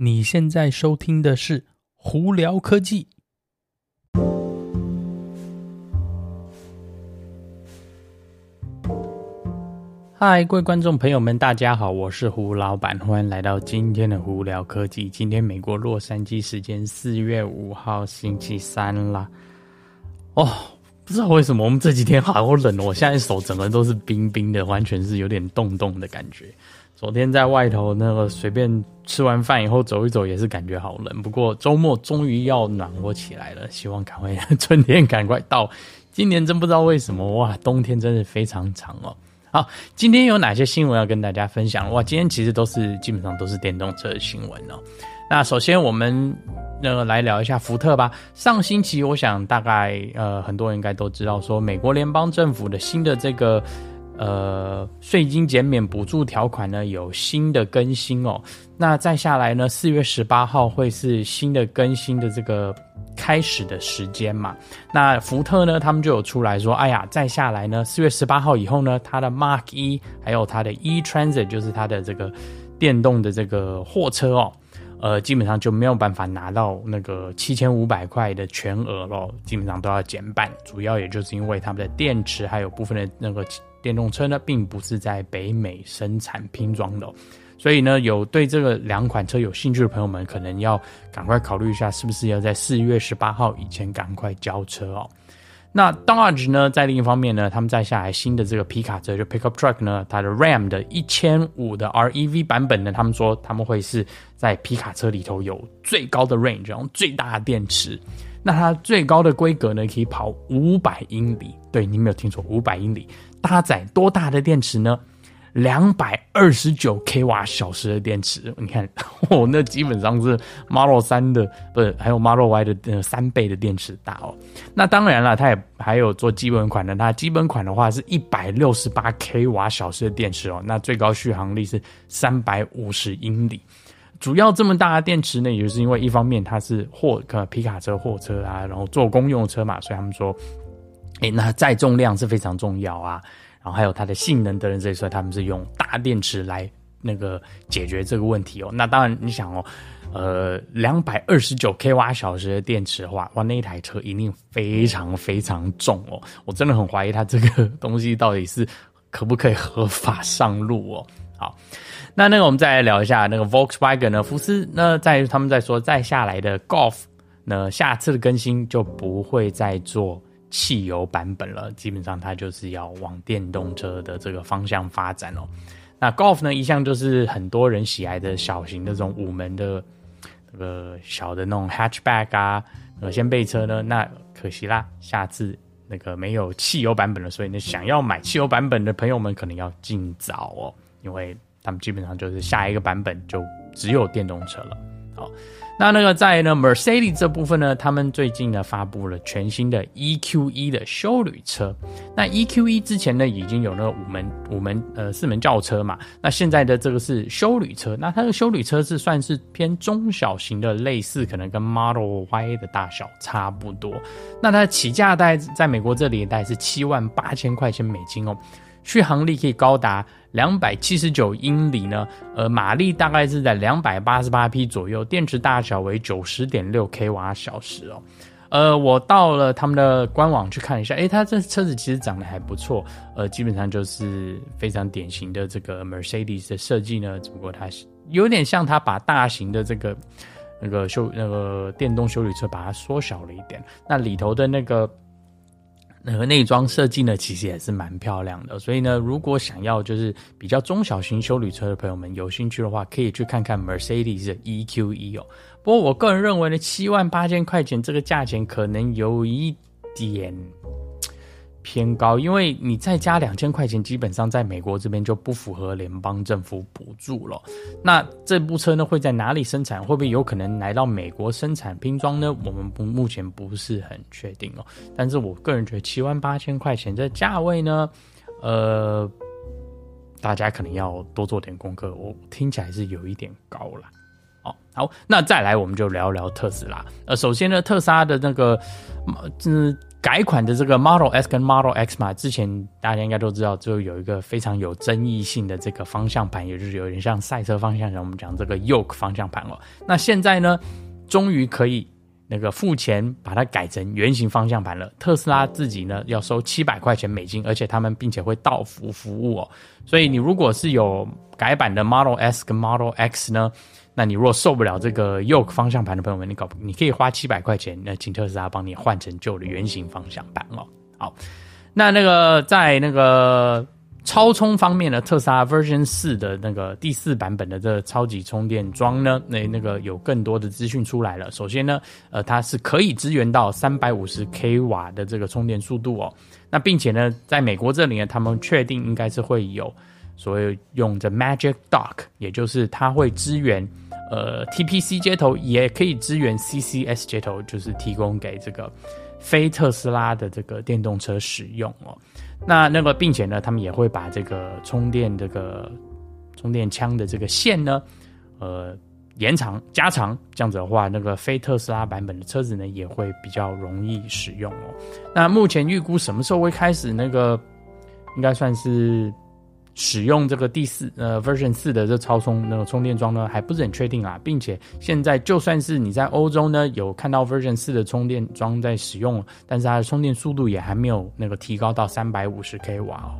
你现在收听的是《胡聊科技》。嗨，各位观众朋友们，大家好，我是胡老板，欢迎来到今天的《胡聊科技》。今天美国洛杉矶时间四月五号星期三啦。哦，不知道为什么我们这几天好冷哦，我现在手整个都是冰冰的，完全是有点冻冻的感觉。昨天在外头那个随便吃完饭以后走一走也是感觉好冷，不过周末终于要暖和起来了，希望赶快春天赶快到。今年真不知道为什么哇，冬天真是非常长哦。好，今天有哪些新闻要跟大家分享？哇，今天其实都是基本上都是电动车的新闻哦。那首先我们那个来聊一下福特吧。上星期我想大概呃很多人应该都知道说，美国联邦政府的新的这个。呃，税金减免补助条款呢有新的更新哦。那再下来呢，四月十八号会是新的更新的这个开始的时间嘛？那福特呢，他们就有出来说，哎呀，再下来呢，四月十八号以后呢，它的 Mark E 还有它的 E Transit，就是它的这个电动的这个货车哦，呃，基本上就没有办法拿到那个七千五百块的全额咯，基本上都要减半。主要也就是因为他们的电池还有部分的那个。电动车呢，并不是在北美生产拼装的，所以呢，有对这个两款车有兴趣的朋友们，可能要赶快考虑一下，是不是要在四月十八号以前赶快交车哦。那 Dodge 呢，在另一方面呢，他们再下来新的这个皮卡车，就 Pickup Truck 呢，它的 Ram 的一千五的 REV 版本呢，他们说他们会是在皮卡车里头有最高的 range，然后最大的电池。那它最高的规格呢，可以跑五百英里。对，你没有听错，五百英里。搭载多大的电池呢？两百二十九 k 瓦小时的电池。你看，哦，那基本上是 Model 3的，不是，还有 Model Y 的呃三倍的电池大哦。那当然了，它也还有做基本款的。它基本款的话是一百六十八 k 瓦小时的电池哦。那最高续航力是三百五十英里。主要这么大的电池呢，也就是因为一方面它是货，呃，皮卡车、货车啊，然后做公用车嘛，所以他们说，哎、那载重量是非常重要啊，然后还有它的性能等等这些，所以他们是用大电池来那个解决这个问题哦。那当然，你想哦，呃，两百二十九 k 瓦小时的电池的话，哇，那一台车一定非常非常重哦。我真的很怀疑它这个 东西到底是可不可以合法上路哦。好。那那个，我们再来聊一下那个 Volkswagen 呢，福斯那，在他们在说，再下来的 Golf 呢，下次的更新就不会再做汽油版本了，基本上它就是要往电动车的这个方向发展哦。那 Golf 呢，一向就是很多人喜爱的小型的这种五门的那个小的那种 Hatchback 啊，呃，掀背车呢，那可惜啦，下次那个没有汽油版本了，所以呢，想要买汽油版本的朋友们可能要尽早哦，因为。他们基本上就是下一个版本就只有电动车了。好，那那个在呢，Mercedes 这部分呢，他们最近呢发布了全新的 EQE 的休旅车。那 EQE 之前呢已经有那个五门五门呃四门轿车嘛，那现在的这个是休旅车。那它的休旅车是算是偏中小型的，类似可能跟 Model Y 的大小差不多。那它的起价带在美国这里大概是七万八千块钱美金哦。续航力可以高达两百七十九英里呢，呃，马力大概是在两百八十八匹左右，电池大小为九十点六 k 瓦小时哦。呃，我到了他们的官网去看一下，诶，它这车子其实长得还不错，呃，基本上就是非常典型的这个 Mercedes 的设计呢，只不过它有点像它把大型的这个那个修那个电动修理车把它缩小了一点，那里头的那个。那个内装设计呢，其实也是蛮漂亮的。所以呢，如果想要就是比较中小型修旅车的朋友们有兴趣的话，可以去看看 Mercedes 的 EQE 哦。不过我个人认为呢，七万八千块钱这个价钱可能有一点。偏高，因为你再加两千块钱，基本上在美国这边就不符合联邦政府补助了。那这部车呢，会在哪里生产？会不会有可能来到美国生产拼装呢？我们不目前不是很确定哦。但是我个人觉得七万八千块钱这价位呢，呃，大家可能要多做点功课。我听起来是有一点高了。哦，好，那再来我们就聊聊特斯拉。呃，首先呢，特斯拉的那个，嗯。改款的这个 Model S 跟 Model X 嘛，之前大家应该都知道，就有一个非常有争议性的这个方向盘，也就是有点像赛车方向盘，我们讲这个 Yoke 方向盘哦。那现在呢，终于可以那个付钱把它改成圆形方向盘了。特斯拉自己呢要收七百块钱美金，而且他们并且会到付服务哦。所以你如果是有改版的 Model S 跟 Model X 呢，那你如果受不了这个 Yoke 方向盘的朋友们，你搞你可以花七百块钱，那请特斯拉帮你换成旧的圆形方向盘哦。好，那那个在那个超充方面呢，特斯拉 Version 四的那个第四版本的这个超级充电桩呢，那那个有更多的资讯出来了。首先呢，呃，它是可以支援到三百五十 k 瓦的这个充电速度哦。那并且呢，在美国这里呢，他们确定应该是会有所谓用的 Magic Dock，也就是它会支援。呃，TPC 接头也可以支援 CCS 接头，就是提供给这个非特斯拉的这个电动车使用哦。那那个，并且呢，他们也会把这个充电这个充电枪的这个线呢，呃，延长加长，这样子的话，那个非特斯拉版本的车子呢，也会比较容易使用哦。那目前预估什么时候会开始？那个应该算是。使用这个第四呃 version 四的这超充那个充电桩呢，还不是很确定啊，并且现在就算是你在欧洲呢有看到 version 四的充电桩在使用，但是它的充电速度也还没有那个提高到三百五十 k 瓦哦。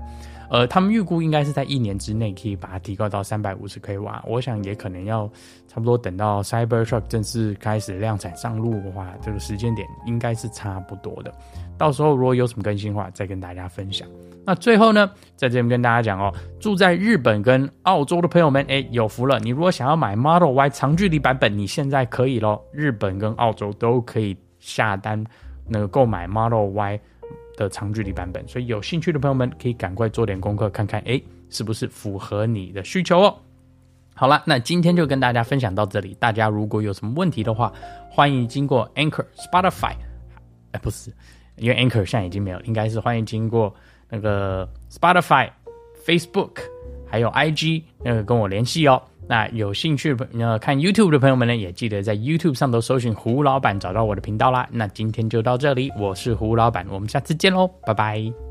呃，他们预估应该是在一年之内可以把它提高到三百五十 k 瓦，我想也可能要差不多等到 Cybertruck 正式开始量产上路的话，这个时间点应该是差不多的。到时候如果有什么更新的话，再跟大家分享。那最后呢，在这边跟大家讲哦，住在日本跟澳洲的朋友们，哎，有福了！你如果想要买 Model Y 长距离版本，你现在可以咯，日本跟澳洲都可以下单那个购买 Model Y 的长距离版本，所以有兴趣的朋友们可以赶快做点功课，看看哎，是不是符合你的需求哦。好了，那今天就跟大家分享到这里。大家如果有什么问题的话，欢迎经过 Anchor、Spotify，哎，不是，因为 Anchor 现在已经没有，应该是欢迎经过。那个 Spotify、Facebook 还有 IG 那个跟我联系哦。那有兴趣的呃看 YouTube 的朋友们呢，也记得在 YouTube 上头搜寻胡老板，找到我的频道啦。那今天就到这里，我是胡老板，我们下次见喽，拜拜。